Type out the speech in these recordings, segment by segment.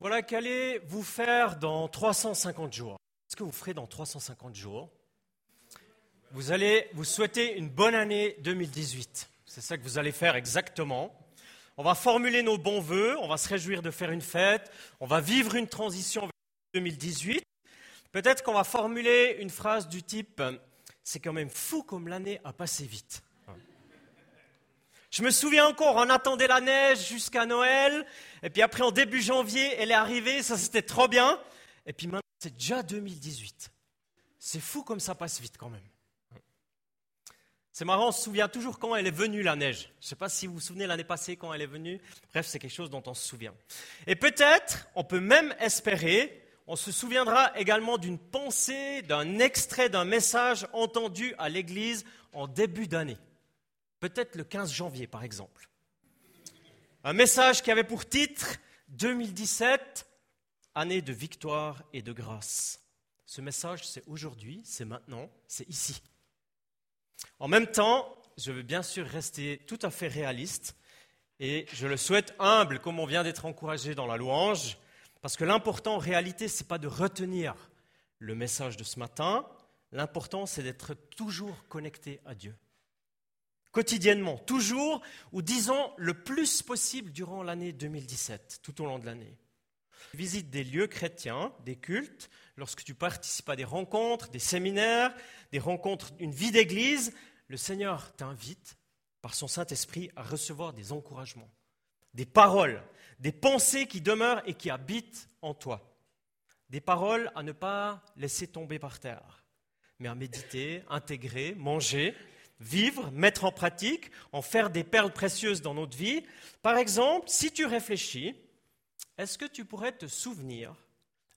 Voilà, qu'allez-vous faire dans 350 jours Qu'est-ce que vous ferez dans 350 jours? Vous allez vous souhaiter une bonne année 2018. C'est ça que vous allez faire exactement. On va formuler nos bons voeux, on va se réjouir de faire une fête, on va vivre une transition vers 2018. Peut-être qu'on va formuler une phrase du type C'est quand même fou comme l'année a passé vite. Je me souviens encore, on attendait la neige jusqu'à Noël, et puis après en début janvier, elle est arrivée, ça c'était trop bien, et puis maintenant c'est déjà 2018. C'est fou comme ça passe vite quand même. C'est marrant, on se souvient toujours quand elle est venue la neige. Je ne sais pas si vous vous souvenez l'année passée quand elle est venue. Bref, c'est quelque chose dont on se souvient. Et peut-être, on peut même espérer, on se souviendra également d'une pensée, d'un extrait d'un message entendu à l'église en début d'année peut-être le 15 janvier par exemple. Un message qui avait pour titre 2017, année de victoire et de grâce. Ce message, c'est aujourd'hui, c'est maintenant, c'est ici. En même temps, je veux bien sûr rester tout à fait réaliste et je le souhaite humble, comme on vient d'être encouragé dans la louange, parce que l'important en réalité, ce n'est pas de retenir le message de ce matin, l'important, c'est d'être toujours connecté à Dieu quotidiennement, toujours, ou disons le plus possible durant l'année 2017, tout au long de l'année. Visite des lieux chrétiens, des cultes, lorsque tu participes à des rencontres, des séminaires, des rencontres, une vie d'église, le Seigneur t'invite par son Saint-Esprit à recevoir des encouragements, des paroles, des pensées qui demeurent et qui habitent en toi. Des paroles à ne pas laisser tomber par terre, mais à méditer, intégrer, manger, vivre, mettre en pratique, en faire des perles précieuses dans notre vie. Par exemple, si tu réfléchis, est-ce que tu pourrais te souvenir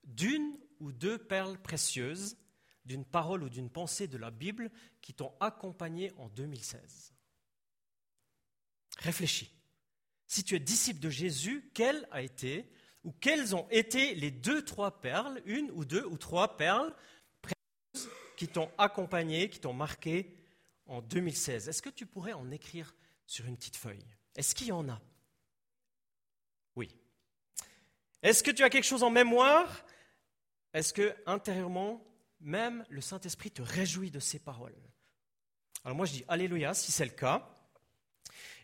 d'une ou deux perles précieuses, d'une parole ou d'une pensée de la Bible qui t'ont accompagné en 2016 Réfléchis. Si tu es disciple de Jésus, quelle a été ou quelles ont été les deux, trois perles, une ou deux ou trois perles précieuses qui t'ont accompagné, qui t'ont marqué en 2016. Est-ce que tu pourrais en écrire sur une petite feuille? Est-ce qu'il y en a? Oui. Est-ce que tu as quelque chose en mémoire? Est-ce que intérieurement, même le Saint-Esprit te réjouit de ces paroles? Alors moi je dis Alléluia si c'est le cas.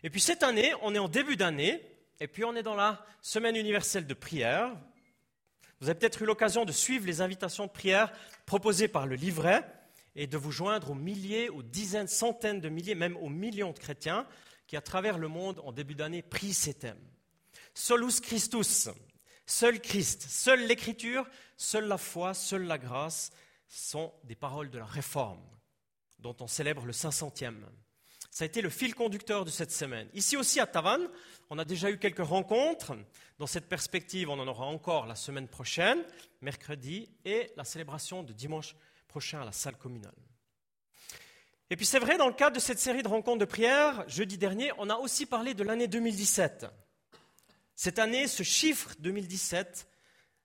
Et puis cette année, on est en début d'année, et puis on est dans la semaine universelle de prière. Vous avez peut-être eu l'occasion de suivre les invitations de prière proposées par le livret et de vous joindre aux milliers, aux dizaines, centaines de milliers, même aux millions de chrétiens qui, à travers le monde, en début d'année, prient ces thèmes. Solus Christus, seul Christ, seule l'Écriture, seule la foi, seule la grâce sont des paroles de la Réforme, dont on célèbre le 500e. Ça a été le fil conducteur de cette semaine. Ici aussi à Tavannes, on a déjà eu quelques rencontres. Dans cette perspective, on en aura encore la semaine prochaine, mercredi, et la célébration de dimanche prochain à la salle communale. Et puis c'est vrai, dans le cadre de cette série de rencontres de prière, jeudi dernier, on a aussi parlé de l'année 2017. Cette année, ce chiffre 2017,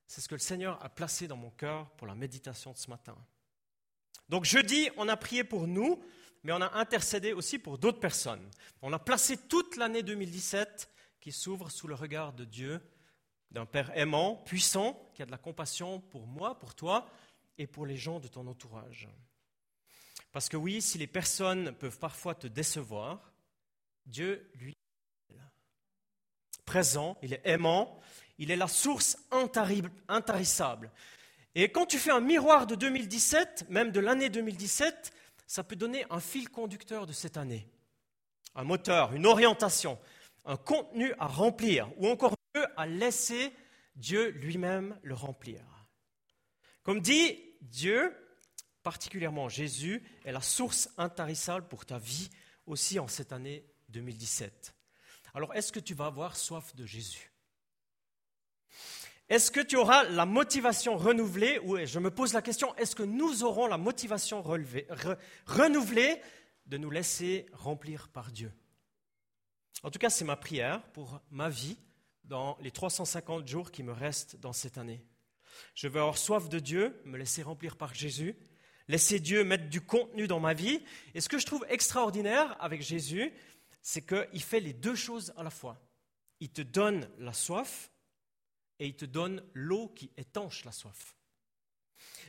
c'est ce que le Seigneur a placé dans mon cœur pour la méditation de ce matin. Donc jeudi, on a prié pour nous, mais on a intercédé aussi pour d'autres personnes. On a placé toute l'année 2017 qui s'ouvre sous le regard de Dieu, d'un Père aimant, puissant, qui a de la compassion pour moi, pour toi, et pour les gens de ton entourage. Parce que oui, si les personnes peuvent parfois te décevoir, Dieu, lui, est présent, il est aimant, il est la source intarissable. Et quand tu fais un miroir de 2017, même de l'année 2017, ça peut donner un fil conducteur de cette année, un moteur, une orientation, un contenu à remplir, ou encore mieux, à laisser Dieu lui-même le remplir. Comme dit Dieu, particulièrement Jésus, est la source intarissable pour ta vie aussi en cette année 2017. Alors, est-ce que tu vas avoir soif de Jésus? Est-ce que tu auras la motivation renouvelée? Ou je me pose la question, est-ce que nous aurons la motivation renouvelée de nous laisser remplir par Dieu? En tout cas, c'est ma prière pour ma vie dans les 350 jours qui me restent dans cette année. Je veux avoir soif de Dieu, me laisser remplir par Jésus, laisser Dieu mettre du contenu dans ma vie. Et ce que je trouve extraordinaire avec Jésus, c'est qu'il fait les deux choses à la fois. Il te donne la soif et il te donne l'eau qui étanche la soif.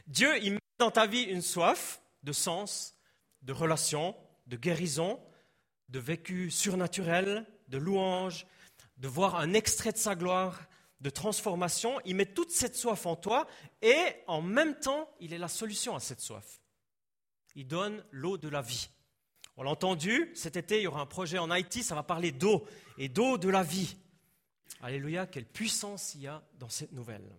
Dieu, il met dans ta vie une soif de sens, de relation, de guérison, de vécu surnaturel, de louange, de voir un extrait de sa gloire, de transformation. Il met toute cette soif en toi et en même temps, il est la solution à cette soif. Il donne l'eau de la vie. On l'a entendu, cet été, il y aura un projet en Haïti, ça va parler d'eau et d'eau de la vie. Alléluia, quelle puissance il y a dans cette nouvelle.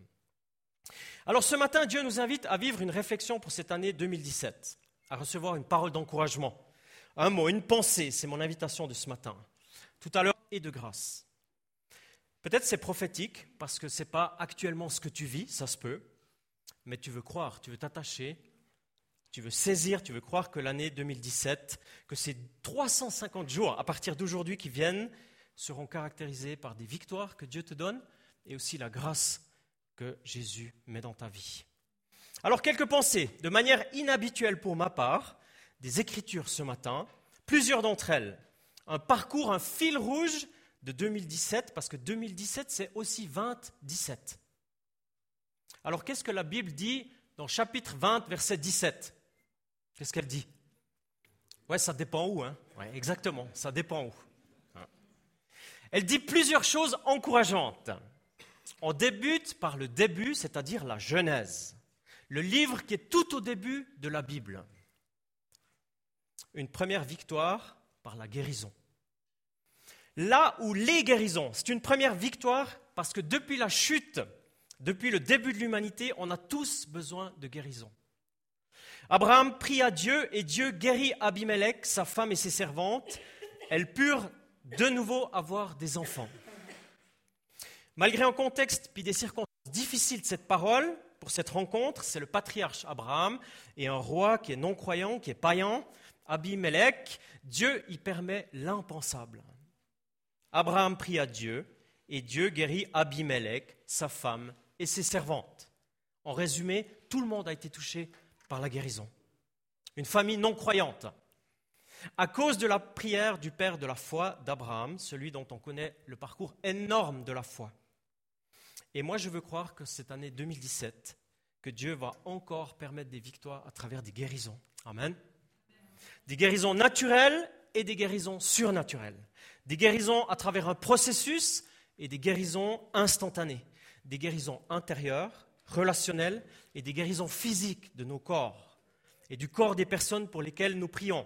Alors ce matin, Dieu nous invite à vivre une réflexion pour cette année 2017, à recevoir une parole d'encouragement, un mot, une pensée, c'est mon invitation de ce matin. Tout à l'heure, et de grâce. Peut-être c'est prophétique, parce que ce n'est pas actuellement ce que tu vis, ça se peut, mais tu veux croire, tu veux t'attacher, tu veux saisir, tu veux croire que l'année 2017, que ces 350 jours à partir d'aujourd'hui qui viennent, seront caractérisés par des victoires que Dieu te donne et aussi la grâce que Jésus met dans ta vie. Alors quelques pensées, de manière inhabituelle pour ma part, des Écritures ce matin, plusieurs d'entre elles, un parcours, un fil rouge de 2017, parce que 2017 c'est aussi 2017. Alors qu'est-ce que la Bible dit dans chapitre 20, verset 17 Qu'est-ce qu'elle dit? Ouais, ça dépend où, hein exactement, ça dépend où. Elle dit plusieurs choses encourageantes. On débute par le début, c'est-à-dire la Genèse, le livre qui est tout au début de la Bible. Une première victoire par la guérison. Là où les guérisons, c'est une première victoire parce que depuis la chute, depuis le début de l'humanité, on a tous besoin de guérison. Abraham prie à Dieu et Dieu guérit Abimelech, sa femme et ses servantes. Elles purent de nouveau avoir des enfants. Malgré un contexte puis des circonstances difficiles de cette parole, pour cette rencontre, c'est le patriarche Abraham et un roi qui est non-croyant, qui est païen, Abimelech. Dieu y permet l'impensable. Abraham prie à Dieu et Dieu guérit Abimelech, sa femme et ses servantes. En résumé, tout le monde a été touché par la guérison. Une famille non croyante, à cause de la prière du père de la foi d'Abraham, celui dont on connaît le parcours énorme de la foi. Et moi, je veux croire que cette année 2017, que Dieu va encore permettre des victoires à travers des guérisons. Amen. Des guérisons naturelles et des guérisons surnaturelles. Des guérisons à travers un processus et des guérisons instantanées. Des guérisons intérieures, relationnelles et des guérisons physiques de nos corps et du corps des personnes pour lesquelles nous prions.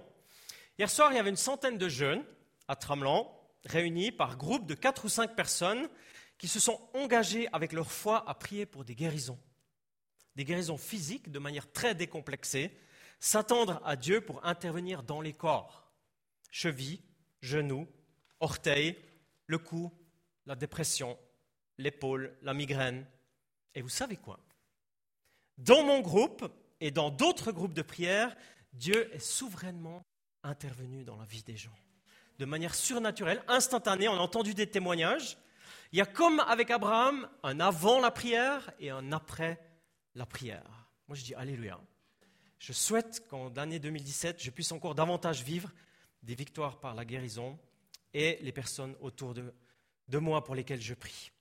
Hier soir, il y avait une centaine de jeunes à Tramelan, réunis par groupe de quatre ou cinq personnes qui se sont engagés avec leur foi à prier pour des guérisons. Des guérisons physiques de manière très décomplexée, s'attendre à Dieu pour intervenir dans les corps. Chevilles, genoux, orteils, le cou, la dépression, l'épaule, la migraine. Et vous savez quoi? Dans mon groupe et dans d'autres groupes de prière, Dieu est souverainement intervenu dans la vie des gens. De manière surnaturelle, instantanée, on a entendu des témoignages. Il y a comme avec Abraham un avant la prière et un après la prière. Moi je dis Alléluia. Je souhaite qu'en l'année 2017, je puisse encore davantage vivre des victoires par la guérison et les personnes autour de, de moi pour lesquelles je prie.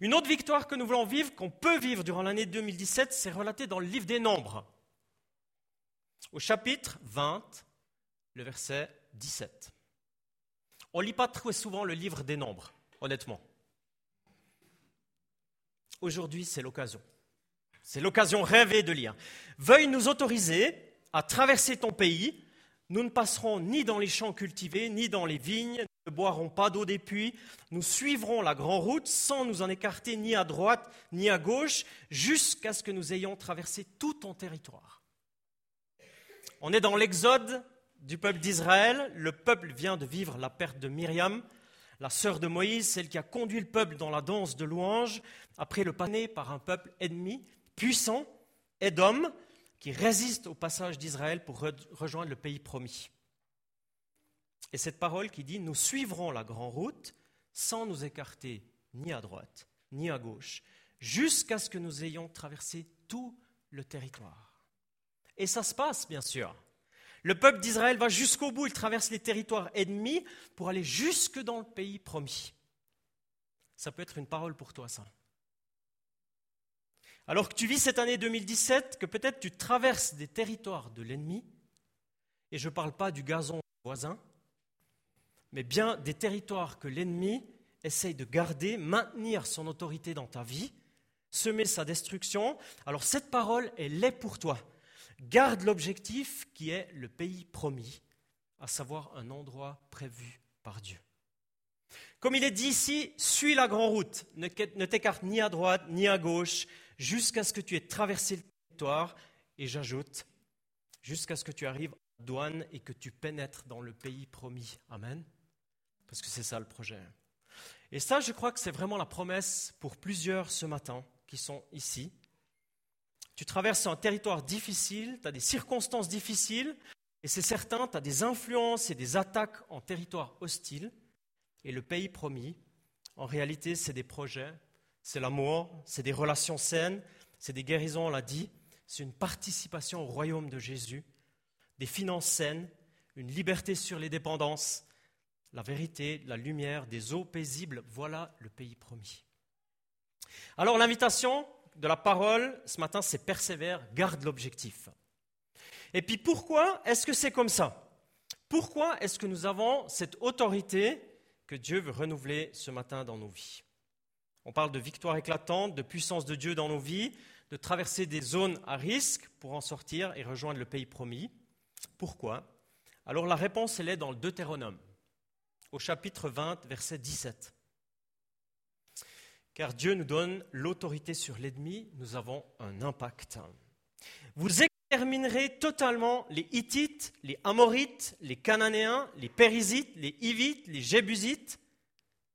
Une autre victoire que nous voulons vivre, qu'on peut vivre durant l'année 2017, c'est relaté dans le livre des Nombres. Au chapitre 20, le verset 17. On ne lit pas très souvent le livre des nombres, honnêtement. Aujourd'hui, c'est l'occasion. C'est l'occasion rêvée de lire. Veuille nous autoriser à traverser ton pays. Nous ne passerons ni dans les champs cultivés, ni dans les vignes, nous ne boirons pas d'eau des puits. Nous suivrons la grande route sans nous en écarter ni à droite ni à gauche, jusqu'à ce que nous ayons traversé tout ton territoire. On est dans l'Exode du peuple d'Israël. Le peuple vient de vivre la perte de Myriam, la sœur de Moïse, celle qui a conduit le peuple dans la danse de louange, après le pané par un peuple ennemi, puissant, Édom, qui résiste au passage d'Israël pour rejoindre le pays promis. Et cette parole qui dit Nous suivrons la grande route sans nous écarter ni à droite ni à gauche, jusqu'à ce que nous ayons traversé tout le territoire. Et ça se passe, bien sûr. Le peuple d'Israël va jusqu'au bout, il traverse les territoires ennemis pour aller jusque dans le pays promis. Ça peut être une parole pour toi, ça. Alors que tu vis cette année 2017, que peut-être tu traverses des territoires de l'ennemi, et je ne parle pas du gazon voisin, mais bien des territoires que l'ennemi essaye de garder, maintenir son autorité dans ta vie, semer sa destruction, alors cette parole, elle est pour toi. Garde l'objectif qui est le pays promis, à savoir un endroit prévu par Dieu. Comme il est dit ici, suis la grande route, ne t'écarte ni à droite ni à gauche, jusqu'à ce que tu aies traversé le territoire, et j'ajoute, jusqu'à ce que tu arrives à la douane et que tu pénètres dans le pays promis. Amen. Parce que c'est ça le projet. Et ça, je crois que c'est vraiment la promesse pour plusieurs ce matin qui sont ici. Tu traverses un territoire difficile, tu as des circonstances difficiles, et c'est certain, tu as des influences et des attaques en territoire hostile. Et le pays promis, en réalité, c'est des projets, c'est l'amour, c'est des relations saines, c'est des guérisons, on l'a dit, c'est une participation au royaume de Jésus, des finances saines, une liberté sur les dépendances, la vérité, la lumière, des eaux paisibles, voilà le pays promis. Alors l'invitation de la parole ce matin, c'est persévère, garde l'objectif. Et puis pourquoi est-ce que c'est comme ça? Pourquoi est-ce que nous avons cette autorité que Dieu veut renouveler ce matin dans nos vies On parle de victoire éclatante, de puissance de Dieu dans nos vies, de traverser des zones à risque pour en sortir et rejoindre le pays promis. Pourquoi? Alors la réponse, elle est dans le Deutéronome, au chapitre 20, verset 17. Car Dieu nous donne l'autorité sur l'ennemi, nous avons un impact. Vous exterminerez totalement les Hittites, les Amorites, les Cananéens, les Périsites, les Hivites, les Jébusites,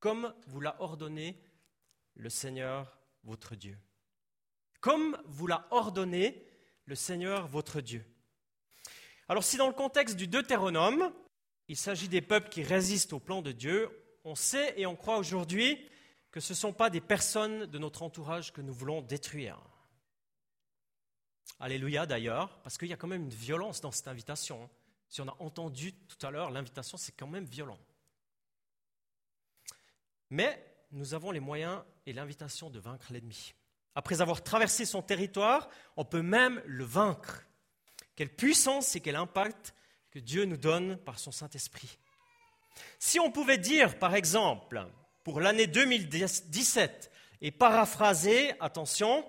comme vous l'a ordonné le Seigneur votre Dieu. Comme vous l'a ordonné le Seigneur votre Dieu. Alors si dans le contexte du Deutéronome, il s'agit des peuples qui résistent au plan de Dieu, on sait et on croit aujourd'hui que ce ne sont pas des personnes de notre entourage que nous voulons détruire. Alléluia d'ailleurs, parce qu'il y a quand même une violence dans cette invitation. Si on a entendu tout à l'heure, l'invitation, c'est quand même violent. Mais nous avons les moyens et l'invitation de vaincre l'ennemi. Après avoir traversé son territoire, on peut même le vaincre. Quelle puissance et quel impact que Dieu nous donne par son Saint-Esprit. Si on pouvait dire, par exemple, pour l'année 2017 et paraphraser, attention,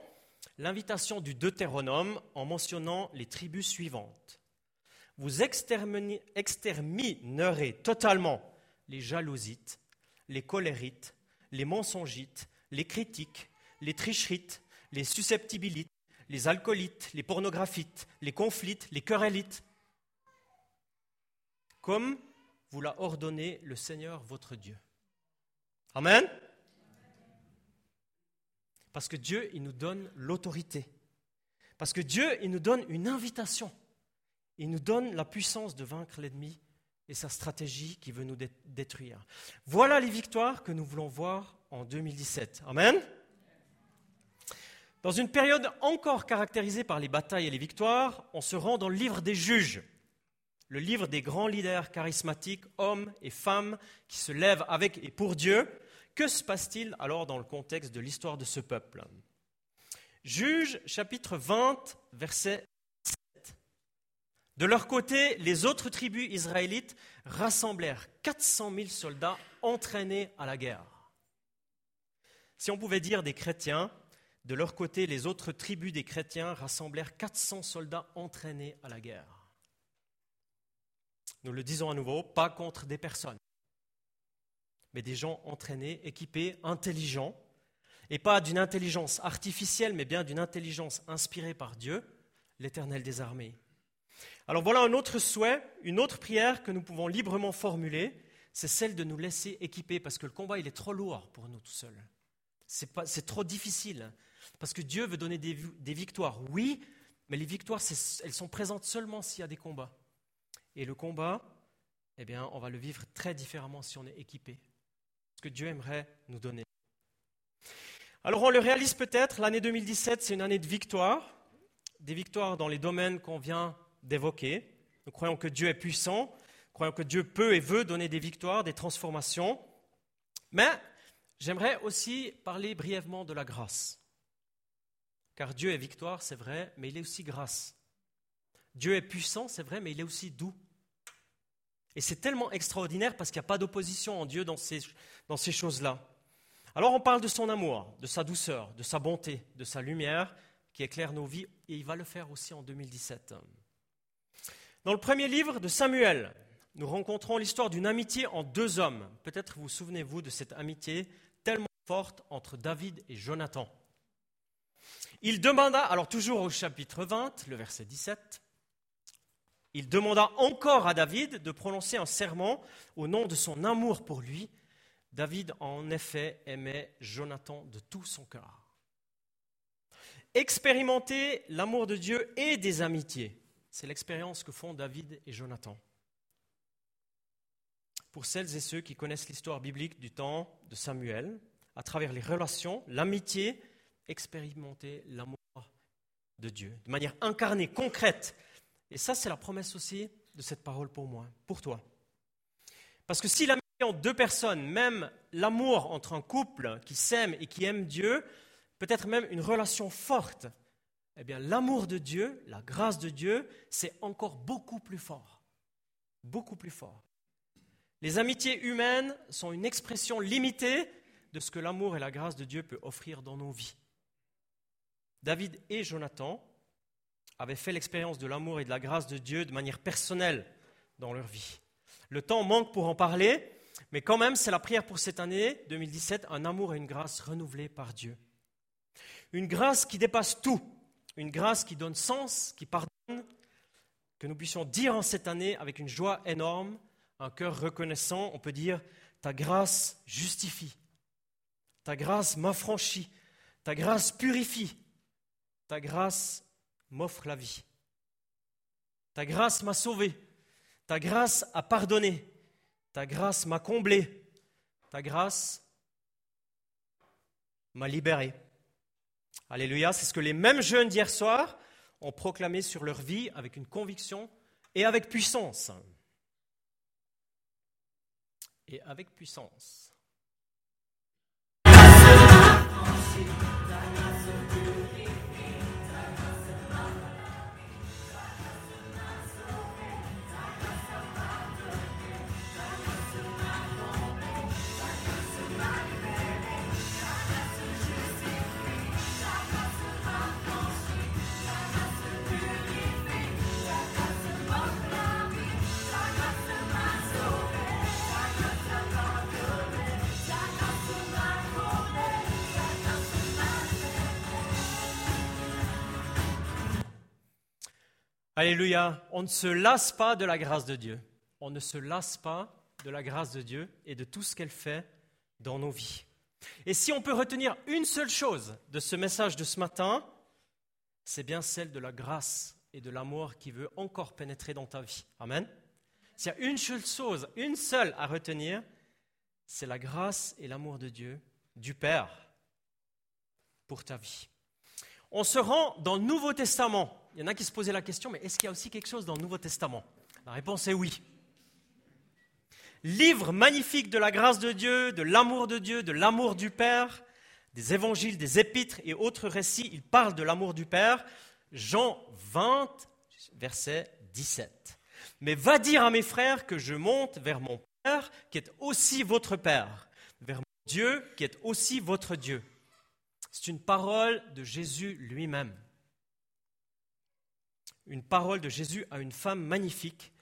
l'invitation du Deutéronome en mentionnant les tribus suivantes. Vous exterminerez totalement les jalousites, les colérites, les mensongites, les critiques, les tricherites, les susceptibilites, les alcoolites, les pornographites, les conflits, les querellites, comme vous l'a ordonné le Seigneur votre Dieu. Amen. Parce que Dieu, il nous donne l'autorité. Parce que Dieu, il nous donne une invitation. Il nous donne la puissance de vaincre l'ennemi et sa stratégie qui veut nous détruire. Voilà les victoires que nous voulons voir en 2017. Amen. Dans une période encore caractérisée par les batailles et les victoires, on se rend dans le livre des juges le livre des grands leaders charismatiques, hommes et femmes qui se lèvent avec et pour Dieu. Que se passe-t-il alors dans le contexte de l'histoire de ce peuple? Juge chapitre 20, verset 7. De leur côté, les autres tribus israélites rassemblèrent 400 000 soldats entraînés à la guerre. Si on pouvait dire des chrétiens, de leur côté, les autres tribus des chrétiens rassemblèrent 400 soldats entraînés à la guerre. Nous le disons à nouveau, pas contre des personnes, mais des gens entraînés, équipés, intelligents, et pas d'une intelligence artificielle, mais bien d'une intelligence inspirée par Dieu, l'Éternel des armées. Alors voilà un autre souhait, une autre prière que nous pouvons librement formuler, c'est celle de nous laisser équiper, parce que le combat, il est trop lourd pour nous tout seuls. C'est trop difficile, parce que Dieu veut donner des, des victoires, oui, mais les victoires, elles sont présentes seulement s'il y a des combats. Et le combat, eh bien, on va le vivre très différemment si on est équipé. Que Dieu aimerait nous donner. Alors on le réalise peut-être, l'année 2017, c'est une année de victoire, des victoires dans les domaines qu'on vient d'évoquer. Nous croyons que Dieu est puissant, nous croyons que Dieu peut et veut donner des victoires, des transformations. Mais j'aimerais aussi parler brièvement de la grâce. car Dieu est victoire, c'est vrai, mais il est aussi grâce. Dieu est puissant, c'est vrai, mais il est aussi doux. Et c'est tellement extraordinaire parce qu'il n'y a pas d'opposition en Dieu dans ces, choses-là. Alors on parle de son amour, de sa douceur, de sa bonté, de sa lumière qui éclaire nos vies, et il va le faire aussi en 2017. Dans le premier livre de Samuel, nous rencontrons l'histoire d'une amitié en deux hommes. Peut-être vous souvenez-vous de cette amitié tellement forte entre David et Jonathan. Il demanda, alors toujours au chapitre 20, le verset 17, il demanda encore à David de prononcer un serment au nom de son amour pour lui. David, en effet, aimait Jonathan de tout son cœur. Expérimenter l'amour de Dieu et des amitiés, c'est l'expérience que font David et Jonathan. Pour celles et ceux qui connaissent l'histoire biblique du temps de Samuel, à travers les relations, l'amitié, expérimenter l'amour de Dieu de manière incarnée, concrète, et ça, c'est la promesse aussi de cette parole pour moi, pour toi. Parce que si l'amitié entre deux personnes, même l'amour entre un couple qui s'aime et qui aime Dieu, peut-être même une relation forte, eh bien l'amour de Dieu, la grâce de Dieu, c'est encore beaucoup plus fort. Beaucoup plus fort. Les amitiés humaines sont une expression limitée de ce que l'amour et la grâce de Dieu peut offrir dans nos vies. David et Jonathan avaient fait l'expérience de l'amour et de la grâce de Dieu de manière personnelle dans leur vie. Le temps manque pour en parler, mais quand même, c'est la prière pour cette année 2017, un amour et une grâce renouvelés par Dieu. Une grâce qui dépasse tout, une grâce qui donne sens, qui pardonne, que nous puissions dire en cette année avec une joie énorme, un cœur reconnaissant, on peut dire, ta grâce justifie, ta grâce m'affranchit, ta grâce purifie, ta grâce m'offre la vie. Ta grâce m'a sauvé. Ta grâce a pardonné. Ta grâce m'a comblé. Ta grâce m'a libéré. Alléluia, c'est ce que les mêmes jeunes d'hier soir ont proclamé sur leur vie avec une conviction et avec puissance. Et avec puissance. Alléluia. On ne se lasse pas de la grâce de Dieu. On ne se lasse pas de la grâce de Dieu et de tout ce qu'elle fait dans nos vies. Et si on peut retenir une seule chose de ce message de ce matin, c'est bien celle de la grâce et de l'amour qui veut encore pénétrer dans ta vie. Amen. S'il y a une seule chose, une seule à retenir, c'est la grâce et l'amour de Dieu, du Père, pour ta vie. On se rend dans le Nouveau Testament il y en a qui se posaient la question, mais est-ce qu'il y a aussi quelque chose dans le Nouveau Testament? La réponse est oui. Livre magnifique de la grâce de Dieu, de l'amour de Dieu, de l'amour du Père, des évangiles, des épîtres et autres récits, il parle de l'amour du Père. Jean 20, verset 17. Mais va dire à mes frères que je monte vers mon Père, qui est aussi votre Père, vers mon Dieu, qui est aussi votre Dieu. C'est une parole de Jésus lui-même une parole de Jésus à une femme magnifique.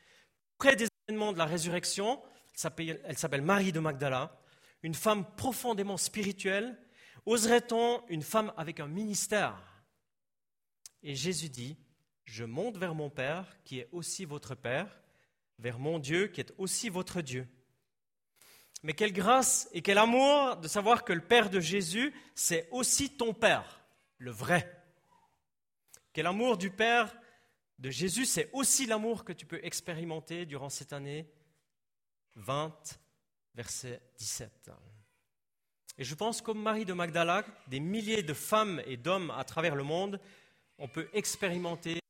Près des événements de la résurrection, elle s'appelle Marie de Magdala, une femme profondément spirituelle. Oserait-on une femme avec un ministère? Et Jésus dit, je monte vers mon Père, qui est aussi votre Père, vers mon Dieu, qui est aussi votre Dieu. Mais quelle grâce et quel amour de savoir que le Père de Jésus, c'est aussi ton Père, le vrai. Quel amour du Père de Jésus, c'est aussi l'amour que tu peux expérimenter durant cette année 20, verset 17. Et je pense comme Marie de Magdala, des milliers de femmes et d'hommes à travers le monde, on peut expérimenter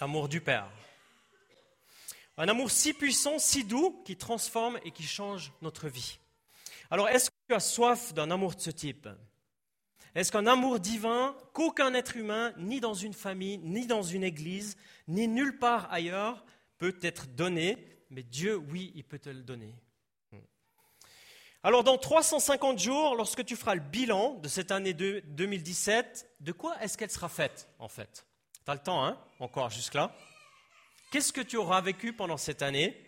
l'amour du Père. Un amour si puissant, si doux, qui transforme et qui change notre vie. Alors, est-ce que tu as soif d'un amour de ce type? Est-ce qu'un amour divin qu'aucun être humain, ni dans une famille, ni dans une église, ni nulle part ailleurs, peut être donné? Mais Dieu, oui, il peut te le donner. Alors dans 350 jours, lorsque tu feras le bilan de cette année 2017, de quoi est-ce qu'elle sera faite en fait? Tu as le temps, hein Encore jusque-là? Qu'est-ce que tu auras vécu pendant cette année?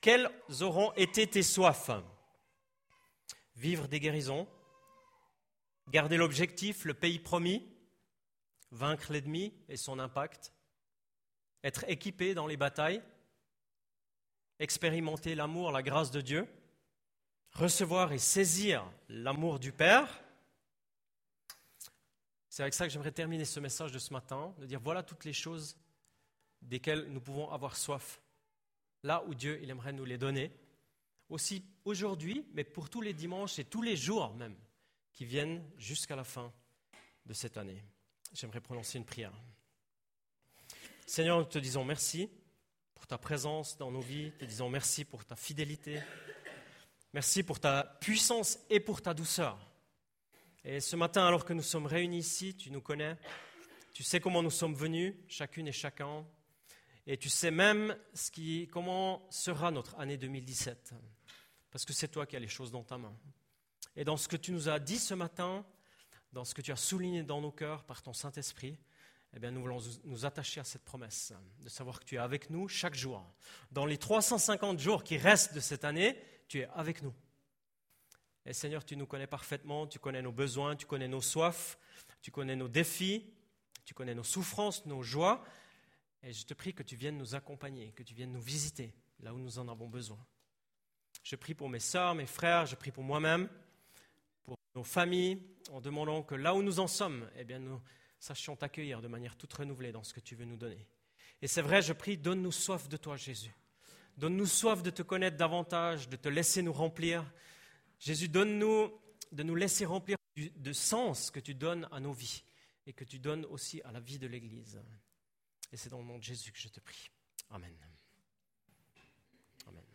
Quelles auront été tes soifs? Vivre des guérisons, garder l'objectif, le pays promis, vaincre l'ennemi et son impact, être équipé dans les batailles, expérimenter l'amour, la grâce de Dieu, recevoir et saisir l'amour du Père. C'est avec ça que j'aimerais terminer ce message de ce matin, de dire voilà toutes les choses desquelles nous pouvons avoir soif, là où Dieu il aimerait nous les donner, aussi aujourd'hui, mais pour tous les dimanches et tous les jours même qui viennent jusqu'à la fin de cette année. J'aimerais prononcer une prière. Seigneur, nous te disons merci pour ta présence dans nos vies, te disons merci pour ta fidélité, merci pour ta puissance et pour ta douceur. Et ce matin, alors que nous sommes réunis ici, tu nous connais, tu sais comment nous sommes venus, chacune et chacun, et tu sais même ce qui, comment sera notre année 2017, parce que c'est toi qui as les choses dans ta main. Et dans ce que tu nous as dit ce matin, dans ce que tu as souligné dans nos cœurs par ton Saint-Esprit, eh bien, nous voulons nous attacher à cette promesse, de savoir que tu es avec nous chaque jour. Dans les 350 jours qui restent de cette année, tu es avec nous. Et Seigneur, tu nous connais parfaitement, tu connais nos besoins, tu connais nos soifs, tu connais nos défis, tu connais nos souffrances, nos joies. Et je te prie que tu viennes nous accompagner, que tu viennes nous visiter là où nous en avons besoin. Je prie pour mes sœurs, mes frères, je prie pour moi-même nos familles, en demandant que là où nous en sommes, eh bien, nous sachions t'accueillir de manière toute renouvelée dans ce que tu veux nous donner. Et c'est vrai, je prie, donne-nous soif de toi, Jésus. Donne-nous soif de te connaître davantage, de te laisser nous remplir. Jésus, donne-nous de nous laisser remplir de sens que tu donnes à nos vies et que tu donnes aussi à la vie de l'Église. Et c'est dans le nom de Jésus que je te prie. Amen.